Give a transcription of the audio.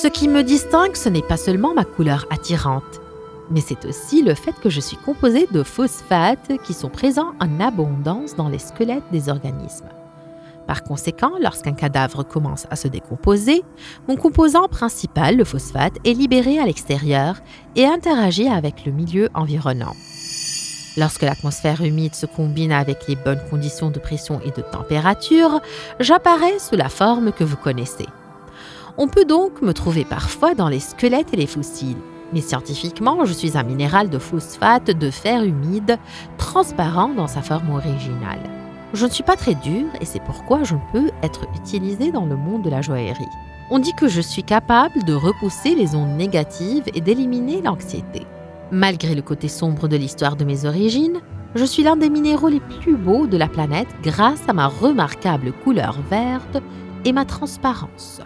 Ce qui me distingue, ce n'est pas seulement ma couleur attirante, mais c'est aussi le fait que je suis composée de phosphates qui sont présents en abondance dans les squelettes des organismes. Par conséquent, lorsqu'un cadavre commence à se décomposer, mon composant principal, le phosphate, est libéré à l'extérieur et interagit avec le milieu environnant. Lorsque l'atmosphère humide se combine avec les bonnes conditions de pression et de température, j'apparais sous la forme que vous connaissez. On peut donc me trouver parfois dans les squelettes et les fossiles, mais scientifiquement, je suis un minéral de phosphate de fer humide, transparent dans sa forme originale. Je ne suis pas très dur et c'est pourquoi je peux être utilisé dans le monde de la joaillerie. On dit que je suis capable de repousser les ondes négatives et d'éliminer l'anxiété. Malgré le côté sombre de l'histoire de mes origines, je suis l'un des minéraux les plus beaux de la planète grâce à ma remarquable couleur verte et ma transparence.